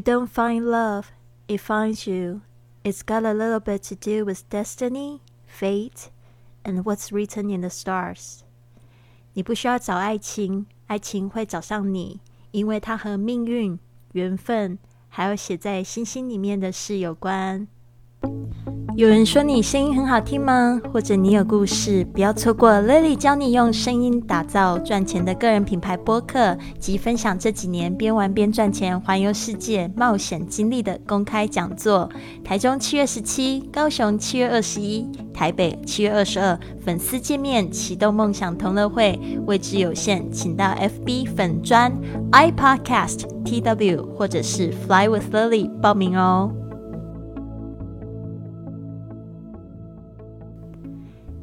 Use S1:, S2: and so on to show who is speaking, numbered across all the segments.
S1: You don't find love, it finds you. It's got a little bit to do with destiny, fate, and what's written in the stars. 你不需要找爱情，爱情会找上你，因为它和命运、缘分，还有写在星星里面的事有关。 有人说你声音很好听吗？或者你有故事？不要错过 Lily 教你用声音打造赚钱的个人品牌播客及分享这几年边玩边赚钱、环游世界冒险经历的公开讲座。台中七月十七，高雄七月二十一，台北七月二十二，粉丝见面启动梦想同乐会，位置有限，请到 FB 粉专 iPodcast TW 或者是 Fly with Lily 报名哦。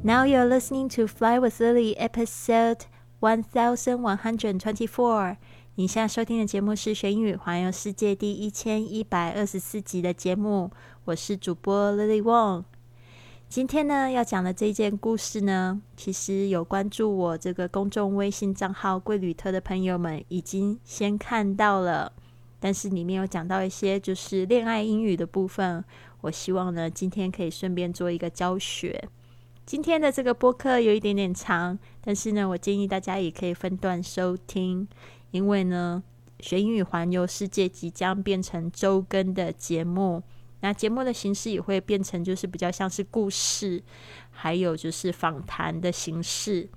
S1: Now you're listening to Fly with Lily, episode one thousand one hundred twenty-four. 你现在收听的节目是《学英语环游世界》第一千一百二十四集的节目。我是主播 Lily Wong。今天呢，要讲的这件故事呢，其实有关注我这个公众微信账号“贵旅特”的朋友们已经先看到了，但是里面有讲到一些就是恋爱英语的部分。我希望呢，今天可以顺便做一个教学。今天的这个播客有一点点长，但是呢，我建议大家也可以分段收听，因为呢，学英语环游世界即将变成周更的节目，那节目的形式也会变成就是比较像是故事，还有就是访谈的形式。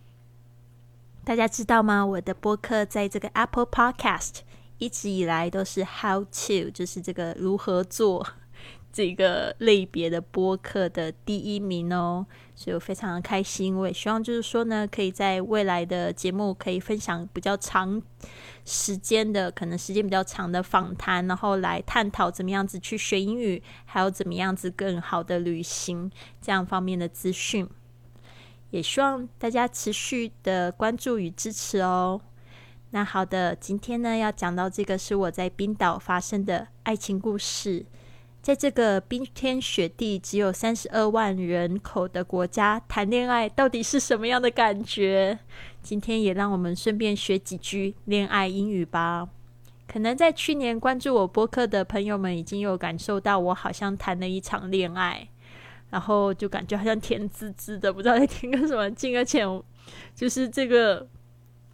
S1: 大家知道吗？我的播客在这个 Apple Podcast 一直以来都是 How to，就是这个如何做。这个类别的播客的第一名哦，所以我非常的开心。我也希望就是说呢，可以在未来的节目可以分享比较长时间的，可能时间比较长的访谈，然后来探讨怎么样子去学英语，还有怎么样子更好的旅行这样方面的资讯。也希望大家持续的关注与支持哦。那好的，今天呢要讲到这个是我在冰岛发生的爱情故事。在这个冰天雪地、只有三十二万人口的国家谈恋爱，到底是什么样的感觉？今天也让我们顺便学几句恋爱英语吧。可能在去年关注我播客的朋友们，已经有感受到我好像谈了一场恋爱，然后就感觉好像甜滋滋的，不知道在听个什么。劲而且就是这个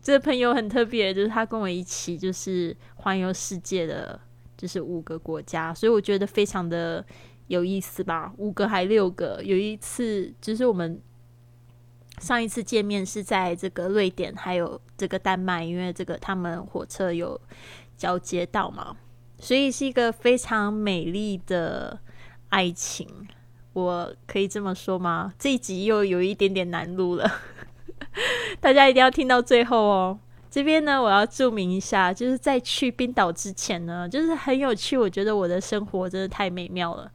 S1: 这个朋友很特别，就是他跟我一起就是环游世界的。就是五个国家，所以我觉得非常的有意思吧。五个还六个，有一次就是我们上一次见面是在这个瑞典，还有这个丹麦，因为这个他们火车有交接到嘛，所以是一个非常美丽的爱情。我可以这么说吗？这一集又有一点点难录了，大家一定要听到最后哦。这边呢，我要注明一下，就是在去冰岛之前呢，就是很有趣。我觉得我的生活真的太美妙了。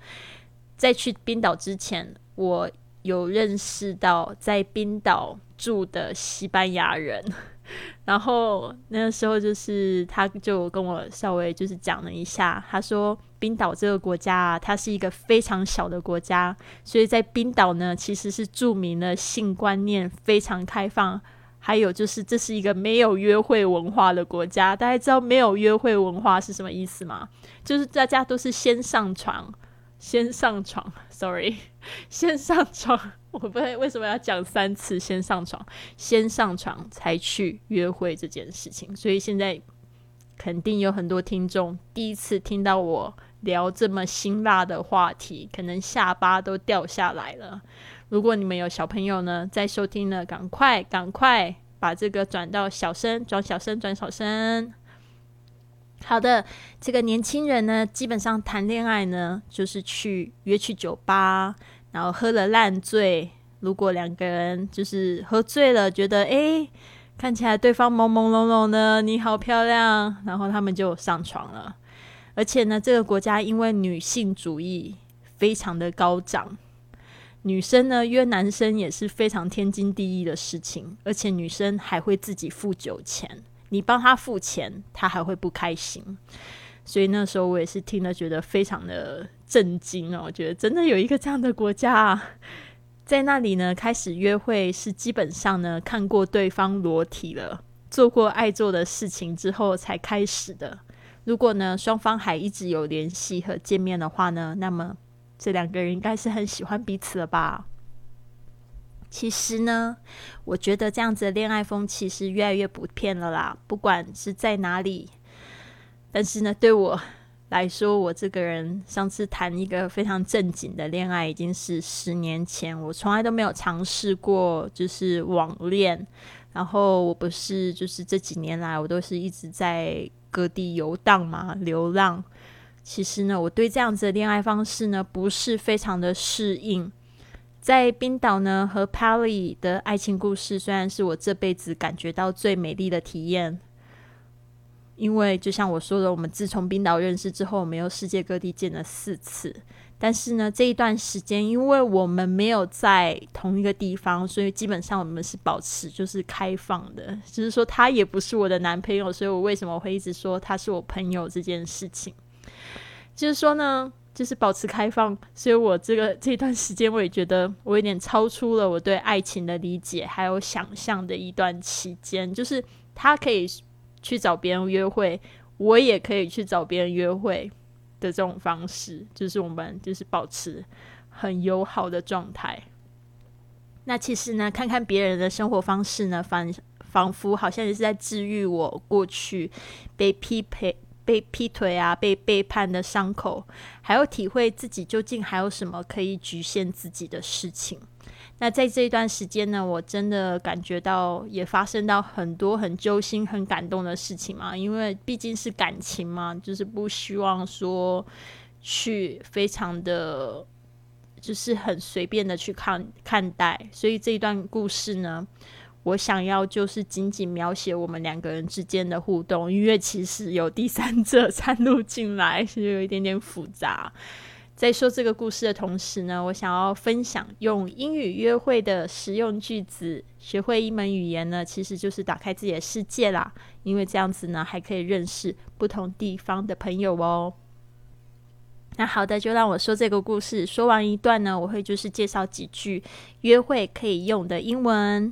S1: 在去冰岛之前，我有认识到在冰岛住的西班牙人，然后那个时候就是他就跟我稍微就是讲了一下，他说冰岛这个国家啊，它是一个非常小的国家，所以在冰岛呢，其实是著名的性观念非常开放。还有就是，这是一个没有约会文化的国家。大家知道没有约会文化是什么意思吗？就是大家都是先上床，先上床。Sorry，先上床。我不会为什么要讲三次先上床，先上床才去约会这件事情。所以现在肯定有很多听众第一次听到我聊这么辛辣的话题，可能下巴都掉下来了。如果你们有小朋友呢，在收听呢，赶快赶快把这个转到小声，转小声，转小声。好的，这个年轻人呢，基本上谈恋爱呢，就是去约去酒吧，然后喝了烂醉。如果两个人就是喝醉了，觉得诶看起来对方朦朦胧胧的，你好漂亮，然后他们就上床了。而且呢，这个国家因为女性主义非常的高涨。女生呢约男生也是非常天经地义的事情，而且女生还会自己付酒钱，你帮她付钱，她还会不开心。所以那时候我也是听了，觉得非常的震惊哦，我觉得真的有一个这样的国家啊，在那里呢，开始约会是基本上呢看过对方裸体了，做过爱做的事情之后才开始的。如果呢双方还一直有联系和见面的话呢，那么这两个人应该是很喜欢彼此了吧？其实呢，我觉得这样子的恋爱风气是越来越普遍了啦，不管是在哪里。但是呢，对我来说，我这个人上次谈一个非常正经的恋爱，已经是十年前，我从来都没有尝试过就是网恋。然后我不是就是这几年来，我都是一直在各地游荡嘛，流浪。其实呢，我对这样子的恋爱方式呢，不是非常的适应。在冰岛呢，和 Pally 的爱情故事虽然是我这辈子感觉到最美丽的体验，因为就像我说的，我们自从冰岛认识之后，我们又世界各地见了四次。但是呢，这一段时间，因为我们没有在同一个地方，所以基本上我们是保持就是开放的，就是说他也不是我的男朋友，所以我为什么会一直说他是我朋友这件事情，就是说呢。就是保持开放，所以我这个这段时间，我也觉得我有点超出了我对爱情的理解还有想象的一段期间。就是他可以去找别人约会，我也可以去找别人约会的这种方式，就是我们就是保持很友好的状态。那其实呢，看看别人的生活方式呢，仿仿佛好像也是在治愈我过去被匹配。被劈腿啊，被背叛的伤口，还有体会自己究竟还有什么可以局限自己的事情。那在这一段时间呢，我真的感觉到也发生到很多很揪心、很感动的事情嘛。因为毕竟是感情嘛，就是不希望说去非常的，就是很随便的去看看待。所以这一段故事呢。我想要就是仅仅描写我们两个人之间的互动，因为其实有第三者 参入进来，是有一点点复杂。在说这个故事的同时呢，我想要分享用英语约会的实用句子，学会一门语言呢，其实就是打开自己的世界啦。因为这样子呢，还可以认识不同地方的朋友哦。那好的，就让我说这个故事。说完一段呢，我会就是介绍几句约会可以用的英文。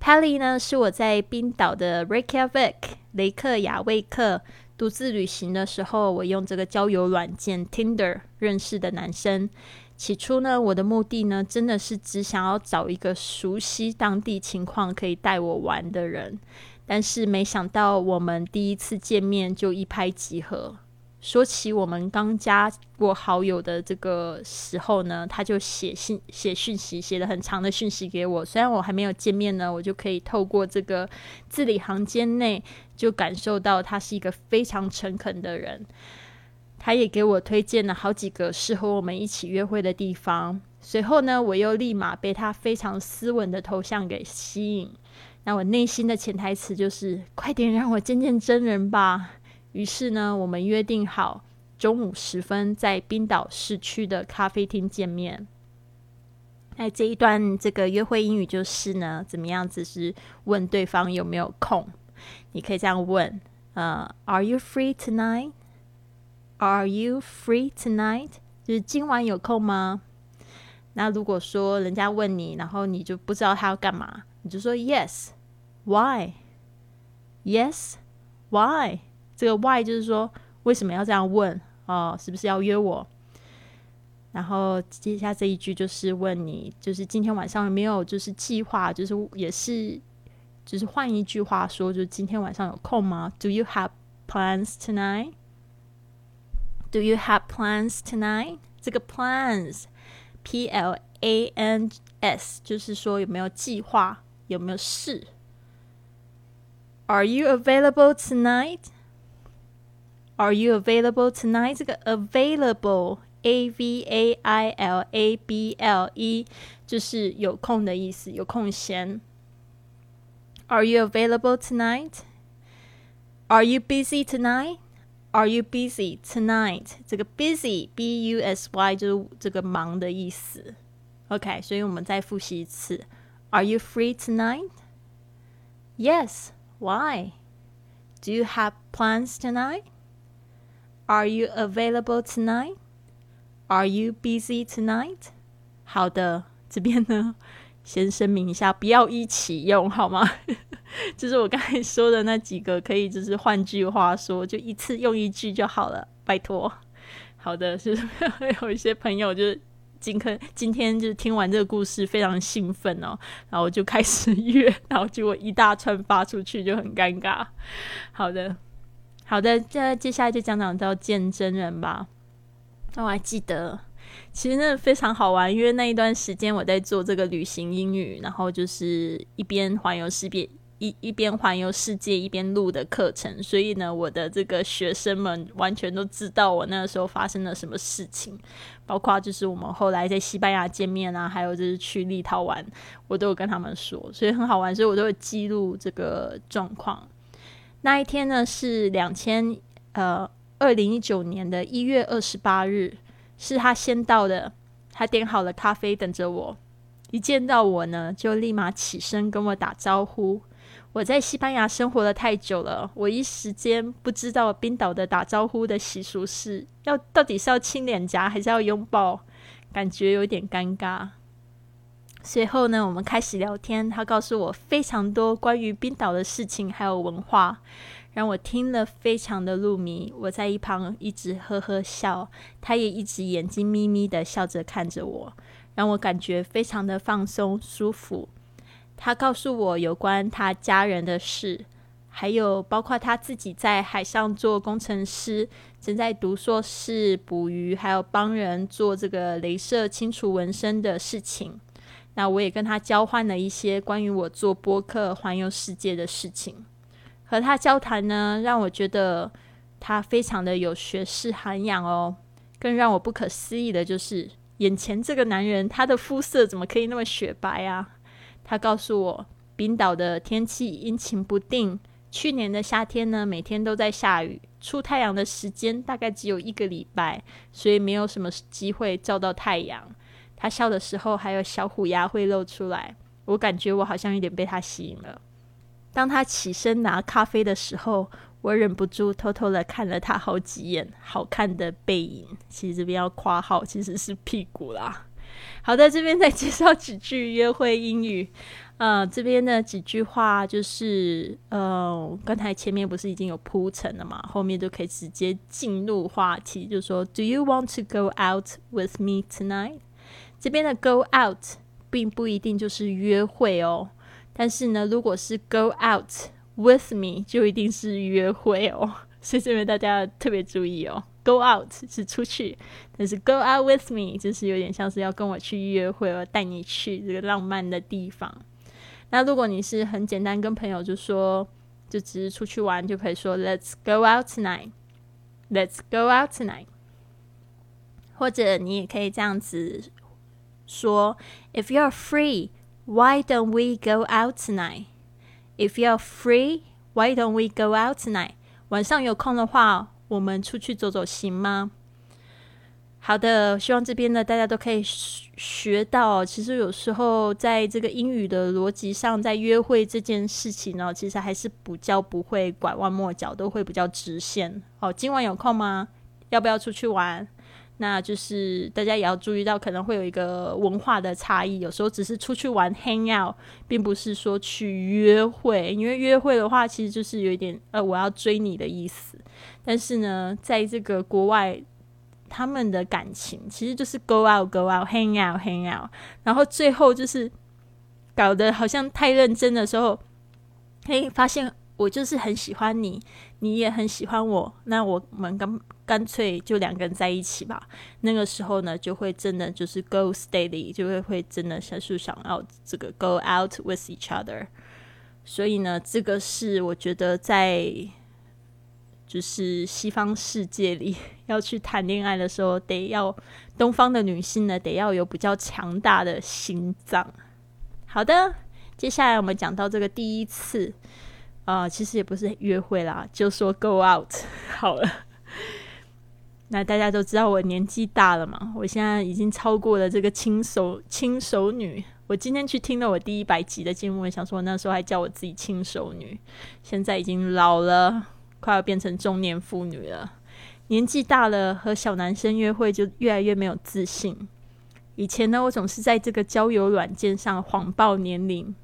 S1: Pally 呢，是我在冰岛的 Reykjavik 雷克雅未克独自旅行的时候，我用这个交友软件 Tinder 认识的男生。起初呢，我的目的呢，真的是只想要找一个熟悉当地情况可以带我玩的人。但是没想到，我们第一次见面就一拍即合。说起我们刚加过好友的这个时候呢，他就写信、写讯息，写了很长的讯息给我。虽然我还没有见面呢，我就可以透过这个字里行间内就感受到他是一个非常诚恳的人。他也给我推荐了好几个适合我们一起约会的地方。随后呢，我又立马被他非常斯文的头像给吸引。那我内心的潜台词就是：快点让我见见真人吧。于是呢，我们约定好中午时分在冰岛市区的咖啡厅见面。那这一段这个约会英语就是呢，怎么样子是问对方有没有空？你可以这样问：呃，Are you free tonight？Are you free tonight？就是今晚有空吗？那如果说人家问你，然后你就不知道他要干嘛，你就说 Yes，Why？Yes，Why？。这个 why 就是说为什么要这样问哦？是不是要约我？然后接下这一句就是问你，就是今天晚上有没有就是计划？就是也是，就是换一句话说，就是今天晚上有空吗？Do you have plans tonight? Do you have plans tonight? 这个 plans，P L A N S，就是说有没有计划，有没有事？Are you available tonight? Are you available tonight？这个 available，a v a i l a b l e，就是有空的意思，有空闲。Are you available tonight? Are you busy tonight? Are you busy tonight? 这个 busy b u s y 就是这个忙的意思。OK，所以我们再复习一次。Are you free tonight? Yes. Why? Do you have plans tonight? Are you available tonight? Are you busy tonight? 好的，这边呢 先声明一下，不要一起用好吗？就是我刚才说的那几个，可以就是换句话说，就一次用一句就好了，拜托。好的，是有一些朋友就是今天今天就是听完这个故事非常兴奋哦，然后就开始约，然后结果一大串发出去就很尴尬。好的，好的，接接下来就讲讲到见真人吧。那我还记得。其实那非常好玩，因为那一段时间我在做这个旅行英语，然后就是一边环游世界，一一边环游世界一边录的课程，所以呢，我的这个学生们完全都知道我那个时候发生了什么事情，包括就是我们后来在西班牙见面啊，还有就是去立陶宛，我都有跟他们说，所以很好玩，所以我都有记录这个状况。那一天呢是两千呃二零一九年的一月二十八日。是他先到的，他点好了咖啡等着我。一见到我呢，就立马起身跟我打招呼。我在西班牙生活了太久了，我一时间不知道冰岛的打招呼的习俗是要到底是要亲脸颊还是要拥抱，感觉有点尴尬。随后呢，我们开始聊天，他告诉我非常多关于冰岛的事情还有文化。让我听了非常的入迷，我在一旁一直呵呵笑，他也一直眼睛眯眯的笑着看着我，让我感觉非常的放松舒服。他告诉我有关他家人的事，还有包括他自己在海上做工程师，正在读硕士捕鱼，还有帮人做这个镭射清除纹身的事情。那我也跟他交换了一些关于我做播客环游世界的事情。和他交谈呢，让我觉得他非常的有学识涵养哦。更让我不可思议的就是，眼前这个男人，他的肤色怎么可以那么雪白啊？他告诉我，冰岛的天气阴晴不定，去年的夏天呢，每天都在下雨，出太阳的时间大概只有一个礼拜，所以没有什么机会照到太阳。他笑的时候，还有小虎牙会露出来，我感觉我好像有点被他吸引了。当他起身拿咖啡的时候，我忍不住偷偷的看了他好几眼，好看的背影。其实这边要夸号，其实是屁股啦。好的，这边再介绍几句约会英语。呃，这边的几句话就是，呃，刚才前面不是已经有铺陈了嘛，后面就可以直接进入话题，就说 “Do you want to go out with me tonight？” 这边的 “go out” 并不一定就是约会哦。但是呢，如果是 go out with me，就一定是约会哦。所以这边大家要特别注意哦。go out 是出去，但是 go out with me 就是有点像是要跟我去约会，我带你去这个浪漫的地方。那如果你是很简单跟朋友就说，就只是出去玩，就可以说 Let's go out tonight。Let's go out tonight。或者你也可以这样子说，If you're free。Why don't we go out tonight? If you're free, why don't we go out tonight? 晚上有空的话，我们出去走走行吗？好的，希望这边呢大家都可以学到。其实有时候在这个英语的逻辑上，在约会这件事情呢，其实还是比较不会拐弯抹角，都会比较直线。哦，今晚有空吗？要不要出去玩？那就是大家也要注意到，可能会有一个文化的差异。有时候只是出去玩 hang out，并不是说去约会。因为约会的话，其实就是有一点呃，我要追你的意思。但是呢，在这个国外，他们的感情其实就是 go out go out hang out hang out，然后最后就是搞得好像太认真的时候，嘿，发现我就是很喜欢你，你也很喜欢我，那我们跟。干脆就两个人在一起吧。那个时候呢，就会真的就是 go steady，就会会真的像是想要这个 go out with each other。所以呢，这个是我觉得在就是西方世界里要去谈恋爱的时候，得要东方的女性呢，得要有比较强大的心脏。好的，接下来我们讲到这个第一次啊，其实也不是约会啦，就说 go out 好了。那大家都知道我年纪大了嘛，我现在已经超过了这个轻熟轻熟女。我今天去听了我第一百集的节目，想说那时候还叫我自己轻熟女，现在已经老了，快要变成中年妇女了。年纪大了，和小男生约会就越来越没有自信，以前呢，我总是在这个交友软件上谎报年龄，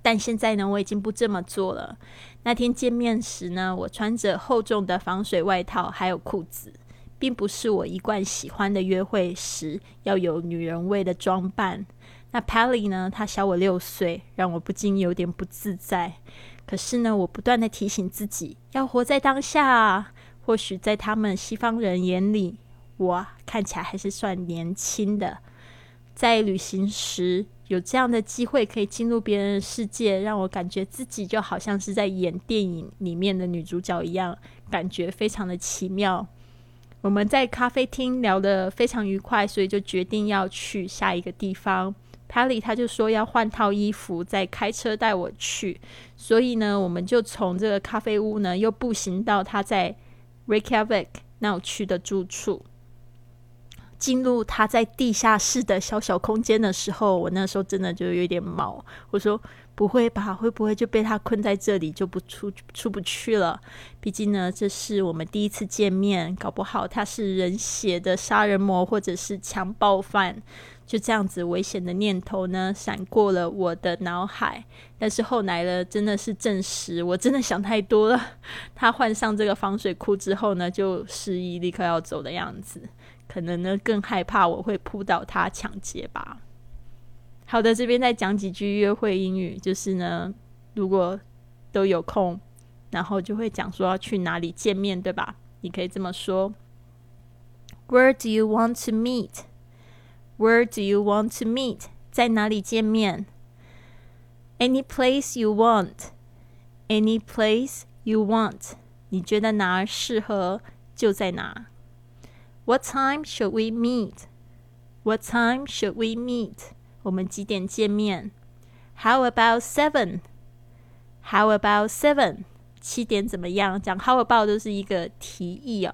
S1: 但现在呢，我已经不这么做了。那天见面时呢，我穿着厚重的防水外套还有裤子，并不是我一贯喜欢的约会时要有女人味的装扮。那 Pally 呢，她小我六岁，让我不禁有点不自在。可是呢，我不断的提醒自己要活在当下啊。或许在他们西方人眼里，我看起来还是算年轻的。在旅行时有这样的机会可以进入别人的世界，让我感觉自己就好像是在演电影里面的女主角一样，感觉非常的奇妙。我们在咖啡厅聊得非常愉快，所以就决定要去下一个地方。Pally 他就说要换套衣服，再开车带我去。所以呢，我们就从这个咖啡屋呢，又步行到他在 Reykjavik 那区的住处。进入他在地下室的小小空间的时候，我那时候真的就有点毛。我说：“不会吧？会不会就被他困在这里，就不出出不去了？毕竟呢，这是我们第一次见面，搞不好他是人血的杀人魔，或者是强暴犯。”就这样子，危险的念头呢闪过了我的脑海。但是后来呢，真的是证实，我真的想太多了。他换上这个防水裤之后呢，就示意立刻要走的样子。可能呢，更害怕我会扑倒他抢劫吧。好的，这边再讲几句约会英语，就是呢，如果都有空，然后就会讲说要去哪里见面，对吧？你可以这么说：Where do you want to meet? Where do you want to meet? 在哪里见面？Any place you want. Any place you want. 你觉得哪儿适合就在哪。What time should we meet? What time should we meet? 我们几点见面？How about seven? How about seven? 七点怎么样？讲 How about 都是一个提议哦。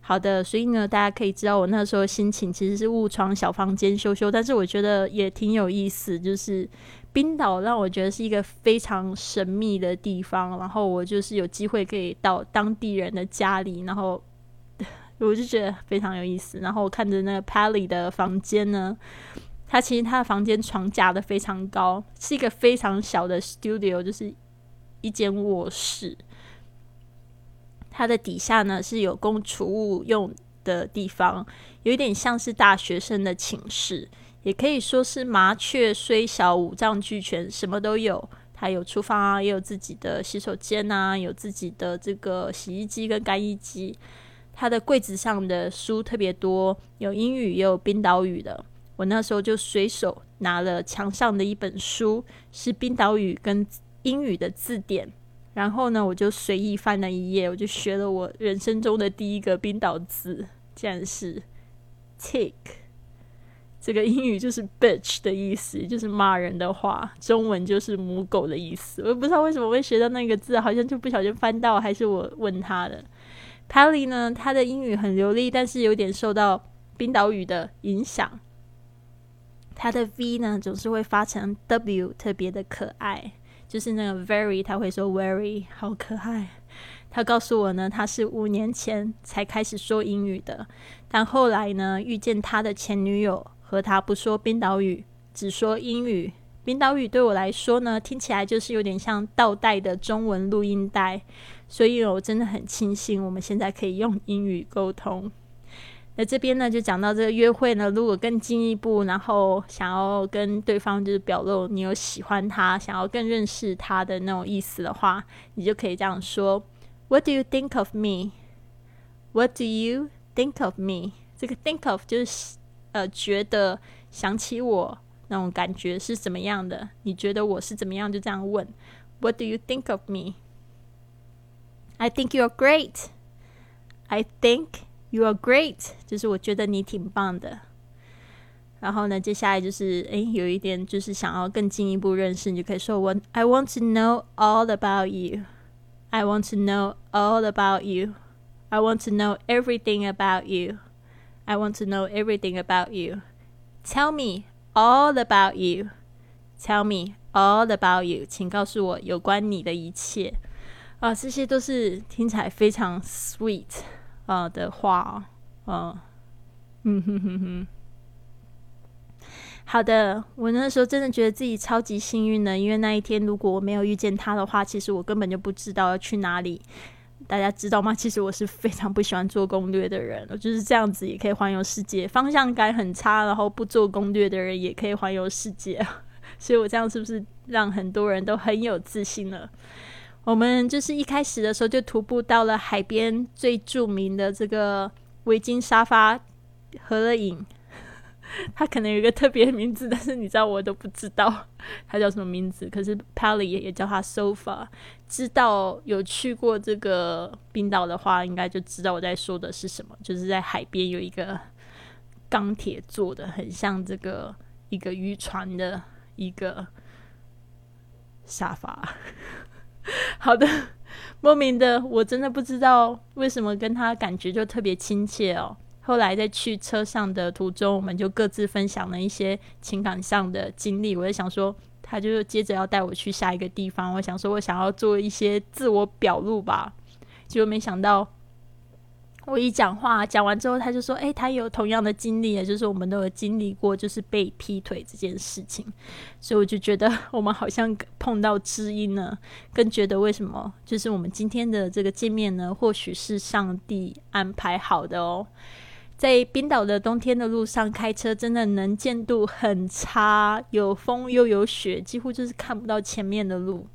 S1: 好的，所以呢，大家可以知道我那时候心情其实是误闯小房间羞羞，但是我觉得也挺有意思。就是冰岛让我觉得是一个非常神秘的地方，然后我就是有机会可以到当地人的家里，然后。我就觉得非常有意思，然后我看着那个 Pally 的房间呢，他其实他的房间床架的非常高，是一个非常小的 studio，就是一间卧室。它的底下呢是有供储物用的地方，有一点像是大学生的寝室，也可以说是麻雀虽小五脏俱全，什么都有。它有厨房啊，也有自己的洗手间啊，有自己的这个洗衣机跟干衣机。他的柜子上的书特别多，有英语也有冰岛语的。我那时候就随手拿了墙上的一本书，是冰岛语跟英语的字典。然后呢，我就随意翻了一页，我就学了我人生中的第一个冰岛字，竟然是 “tick”。这个英语就是 “bitch” 的意思，就是骂人的话。中文就是母狗的意思。我也不知道为什么会学到那个字，好像就不小心翻到，还是我问他的。Pally 呢，他的英语很流利，但是有点受到冰岛语的影响。他的 V 呢，总是会发成 W，特别的可爱。就是那个 very，他会说 very，好可爱。他告诉我呢，他是五年前才开始说英语的，但后来呢，遇见他的前女友，和他不说冰岛语，只说英语。冰岛语对我来说呢，听起来就是有点像倒带的中文录音带。所以，我真的很庆幸我们现在可以用英语沟通。那这边呢，就讲到这个约会呢，如果更进一步，然后想要跟对方就是表露你有喜欢他，想要更认识他的那种意思的话，你就可以这样说：What do you think of me? What do you think of me? 这个 think of 就是呃，觉得想起我那种感觉是怎么样的？你觉得我是怎么样？就这样问：What do you think of me? I think you're great. I think you are great. 就是我觉得你挺棒的。然后呢，接下来就是诶，有一点就是想要更进一步认识，你就可以说我 I want to know all about you. I want to know all about you. I want to know everything about you. I want to know everything about you. Tell me all about you. Tell me all about you. 请告诉我有关你的一切。啊，这些都是听起来非常 sweet 啊的话，嗯，嗯哼哼哼。好的，我那时候真的觉得自己超级幸运呢，因为那一天如果我没有遇见他的话，其实我根本就不知道要去哪里。大家知道吗？其实我是非常不喜欢做攻略的人，我就是这样子也可以环游世界，方向感很差，然后不做攻略的人也可以环游世界。所以我这样是不是让很多人都很有自信了？我们就是一开始的时候就徒步到了海边最著名的这个围巾沙发，合了影。他可能有一个特别名字，但是你知道我都不知道 他叫什么名字。可是 Pally 也叫他 Sofa。知道有去过这个冰岛的话，应该就知道我在说的是什么。就是在海边有一个钢铁做的，很像这个一个渔船的一个沙发。好的，莫名的，我真的不知道为什么跟他感觉就特别亲切哦。后来在去车上的途中，我们就各自分享了一些情感上的经历。我就想说，他就接着要带我去下一个地方。我想说，我想要做一些自我表露吧。结果没想到，我一讲话讲完之后，他就说：“哎，他有同样的经历，也就是我们都有经历过，就是被劈腿这件事情。”所以我就觉得我们好像碰到知音了，更觉得为什么就是我们今天的这个见面呢？或许是上帝安排好的哦。在冰岛的冬天的路上开车，真的能见度很差，有风又有雪，几乎就是看不到前面的路。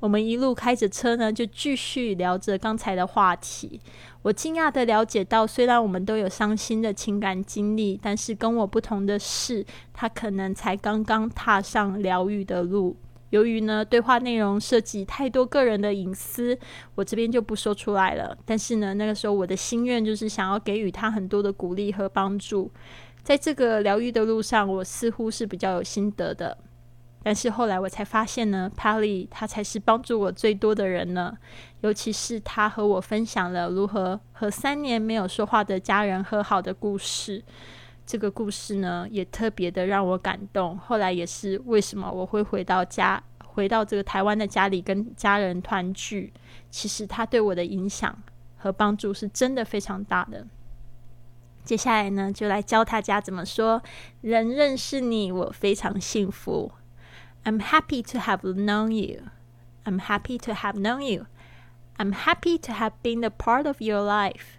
S1: 我们一路开着车呢，就继续聊着刚才的话题。我惊讶的了解到，虽然我们都有伤心的情感经历，但是跟我不同的是，他可能才刚刚踏上疗愈的路。由于呢，对话内容涉及太多个人的隐私，我这边就不说出来了。但是呢，那个时候我的心愿就是想要给予他很多的鼓励和帮助。在这个疗愈的路上，我似乎是比较有心得的。但是后来我才发现呢，Pally 他才是帮助我最多的人呢。尤其是他和我分享了如何和三年没有说话的家人和好的故事。这个故事呢，也特别的让我感动。后来也是为什么我会回到家，回到这个台湾的家里跟家人团聚。其实他对我的影响和帮助是真的非常大的。接下来呢，就来教大家怎么说：人认识你，我非常幸福。I'm happy to have known you. I'm happy to have known you. I'm happy to have been a part of your life.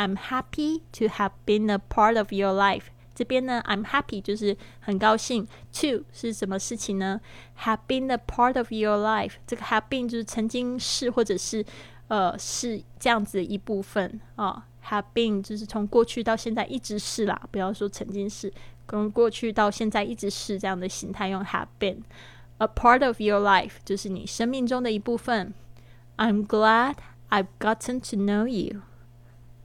S1: I'm happy to have been a part of your life。这边呢，I'm happy 就是很高兴。To 是什么事情呢？Have been a part of your life。这个 have been 就是曾经是或者是呃是这样子的一部分啊。Have been 就是从过去到现在一直是啦，不要说曾经是，从过去到现在一直是这样的形态用 have been。A part of your life 就是你生命中的一部分。I'm glad I've gotten to know you。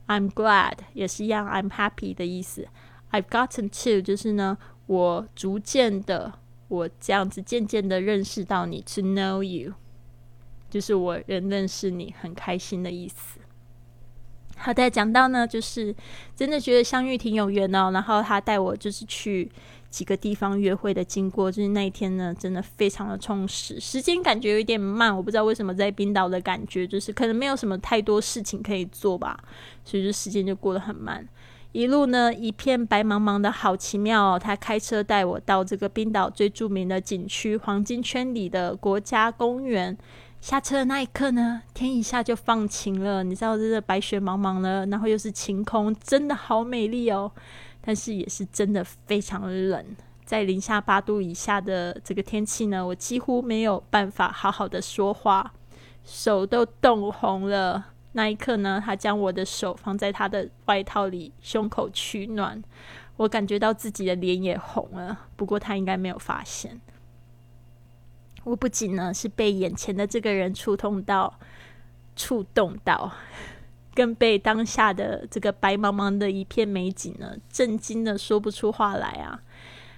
S1: I'm glad 也是一样，I'm happy 的意思。I've gotten to 就是呢，我逐渐的，我这样子渐渐的认识到你，to know you，就是我仍认识你，很开心的意思。好的，讲到呢，就是真的觉得相遇挺有缘哦。然后他带我就是去。几个地方约会的经过，就是那一天呢，真的非常的充实。时间感觉有点慢，我不知道为什么在冰岛的感觉，就是可能没有什么太多事情可以做吧，所以就时间就过得很慢。一路呢，一片白茫茫的好奇妙哦。他开车带我到这个冰岛最著名的景区——黄金圈里的国家公园。下车的那一刻呢，天一下就放晴了，你知道，这个白雪茫茫的，然后又是晴空，真的好美丽哦。但是也是真的非常冷，在零下八度以下的这个天气呢，我几乎没有办法好好的说话，手都冻红了。那一刻呢，他将我的手放在他的外套里，胸口取暖，我感觉到自己的脸也红了。不过他应该没有发现。我不仅呢是被眼前的这个人触痛到，触动到。更被当下的这个白茫茫的一片美景呢，震惊的说不出话来啊！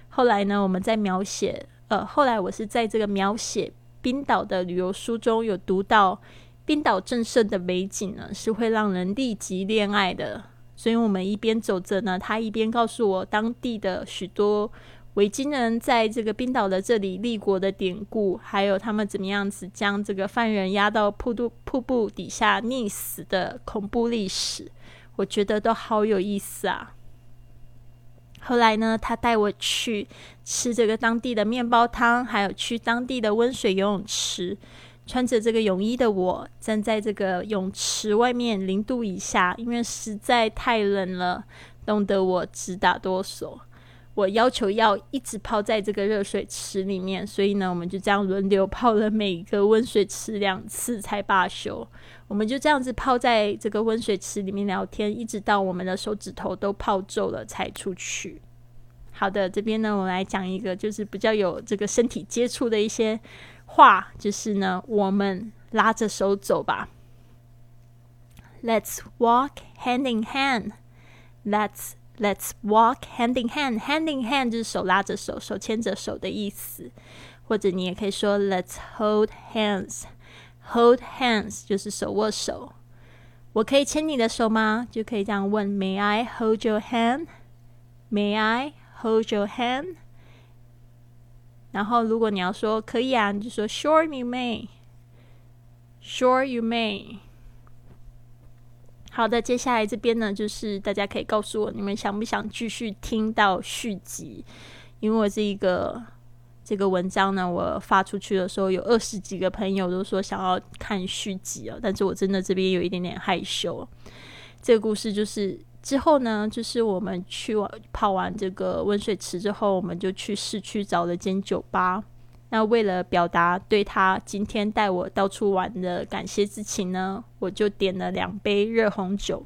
S1: 后来呢，我们在描写，呃，后来我是在这个描写冰岛的旅游书中有读到，冰岛正盛的美景呢，是会让人立即恋爱的。所以我们一边走着呢，他一边告诉我当地的许多。维京人在这个冰岛的这里立国的典故，还有他们怎么样子将这个犯人压到瀑布瀑布底下溺死的恐怖历史，我觉得都好有意思啊。后来呢，他带我去吃这个当地的面包汤，还有去当地的温水游泳池。穿着这个泳衣的我，站在这个泳池外面零度以下，因为实在太冷了，冻得我直打哆嗦。我要求要一直泡在这个热水池里面，所以呢，我们就这样轮流泡了每一个温水池两次才罢休。我们就这样子泡在这个温水池里面聊天，一直到我们的手指头都泡皱了才出去。好的，这边呢，我来讲一个就是比较有这个身体接触的一些。话就是呢，我们拉着手走吧。Let's walk hand in hand. Let's Let's walk hand in hand. Hand in hand 就是手拉着手，手牵着手的意思。或者你也可以说 Let's hold hands. Hold hands 就是手握手。我可以牵你的手吗？就可以这样问：May I hold your hand? May I hold your hand? 然后，如果你要说可以啊，你就说 Sure you may. Sure you may. 好的，接下来这边呢，就是大家可以告诉我，你们想不想继续听到续集？因为我这一个这个文章呢，我发出去的时候，有二十几个朋友都说想要看续集哦，但是我真的这边有一点点害羞。这个故事就是。之后呢，就是我们去完泡完这个温水池之后，我们就去市区找了间酒吧。那为了表达对他今天带我到处玩的感谢之情呢，我就点了两杯热红酒。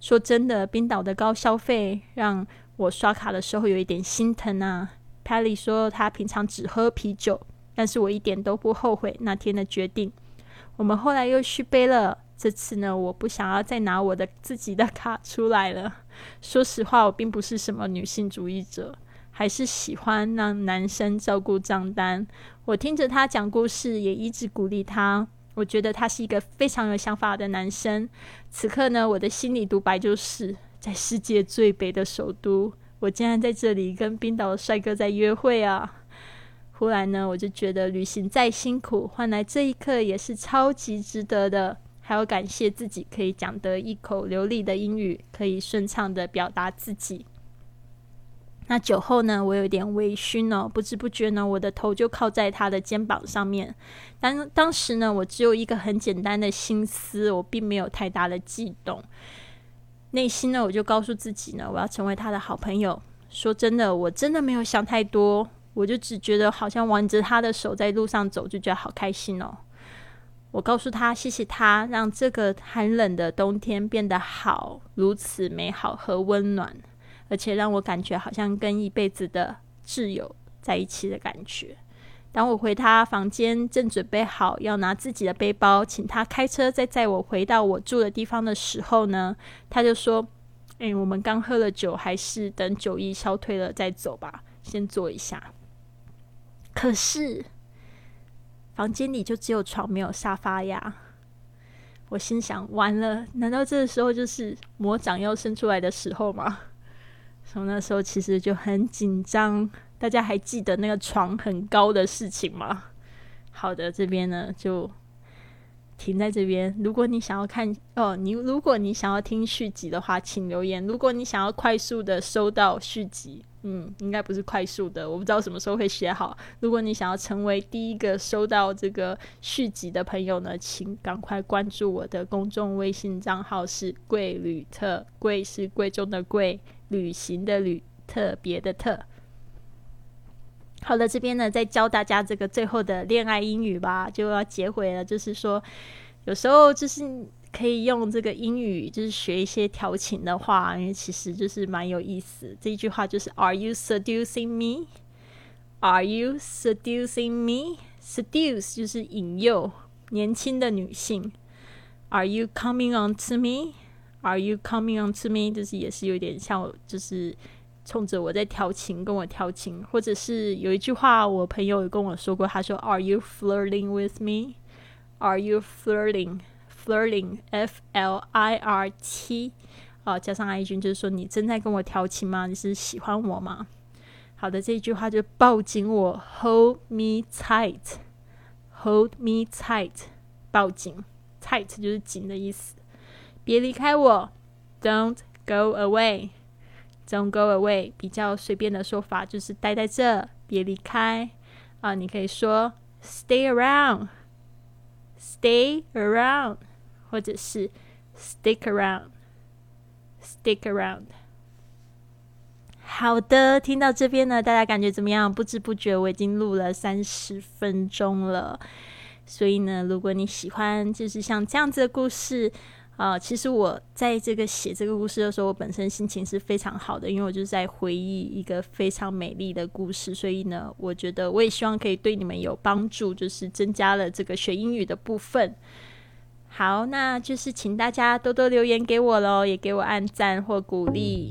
S1: 说真的，冰岛的高消费让我刷卡的时候有一点心疼啊。Pally 说他平常只喝啤酒，但是我一点都不后悔那天的决定。我们后来又续杯了。这次呢，我不想要再拿我的自己的卡出来了。说实话，我并不是什么女性主义者，还是喜欢让男生照顾账单。我听着他讲故事，也一直鼓励他。我觉得他是一个非常有想法的男生。此刻呢，我的心里独白就是：在世界最北的首都，我竟然在这里跟冰岛的帅哥在约会啊！忽然呢，我就觉得旅行再辛苦，换来这一刻也是超级值得的。还要感谢自己可以讲得一口流利的英语，可以顺畅的表达自己。那酒后呢，我有点微醺哦，不知不觉呢，我的头就靠在他的肩膀上面。当当时呢，我只有一个很简单的心思，我并没有太大的悸动。内心呢，我就告诉自己呢，我要成为他的好朋友。说真的，我真的没有想太多，我就只觉得好像挽着他的手在路上走，就觉得好开心哦。我告诉他，谢谢他让这个寒冷的冬天变得好，如此美好和温暖，而且让我感觉好像跟一辈子的挚友在一起的感觉。当我回他房间，正准备好要拿自己的背包，请他开车再载我回到我住的地方的时候呢，他就说：“哎，我们刚喝了酒，还是等酒意消退了再走吧，先坐一下。”可是。房间里就只有床没有沙发呀！我心想，完了，难道这个时候就是魔掌要伸出来的时候吗？从那时候其实就很紧张。大家还记得那个床很高的事情吗？好的，这边呢就停在这边。如果你想要看哦，你如果你想要听续集的话，请留言。如果你想要快速的收到续集。嗯，应该不是快速的，我不知道什么时候会写好。如果你想要成为第一个收到这个续集的朋友呢，请赶快关注我的公众微信账号是“贵旅特”，贵是贵重的贵，旅行的旅，特别的特。好了，这边呢再教大家这个最后的恋爱英语吧，就要结尾了。就是说，有时候就是。可以用这个英语，就是学一些调情的话，因为其实就是蛮有意思。这一句话就是 “Are you seducing me? Are you seducing me? Seduce 就是引诱年轻的女性。Are you coming on to me? Are you coming on to me? 就是也是有点像，就是冲着我在调情，跟我调情。或者是有一句话，我朋友有跟我说过，他说 “Are you flirting with me? Are you flirting?” Flirting, F L I R T，啊，加上 I 君，就是说你正在跟我调情吗？你是喜欢我吗？好的，这一句话就抱紧我，Hold me tight，Hold me tight，抱紧，tight 就是紧的意思。别离开我，Don't go away。Don't go away 比较随便的说法就是待在这，别离开啊。你可以说 stay around，stay around，或者是 stick around，stick around。好的，听到这边呢，大家感觉怎么样？不知不觉我已经录了三十分钟了。所以呢，如果你喜欢就是像这样子的故事。啊，其实我在这个写这个故事的时候，我本身心情是非常好的，因为我就是在回忆一个非常美丽的故事，所以呢，我觉得我也希望可以对你们有帮助，就是增加了这个学英语的部分。好，那就是请大家多多留言给我喽，也给我按赞或鼓励。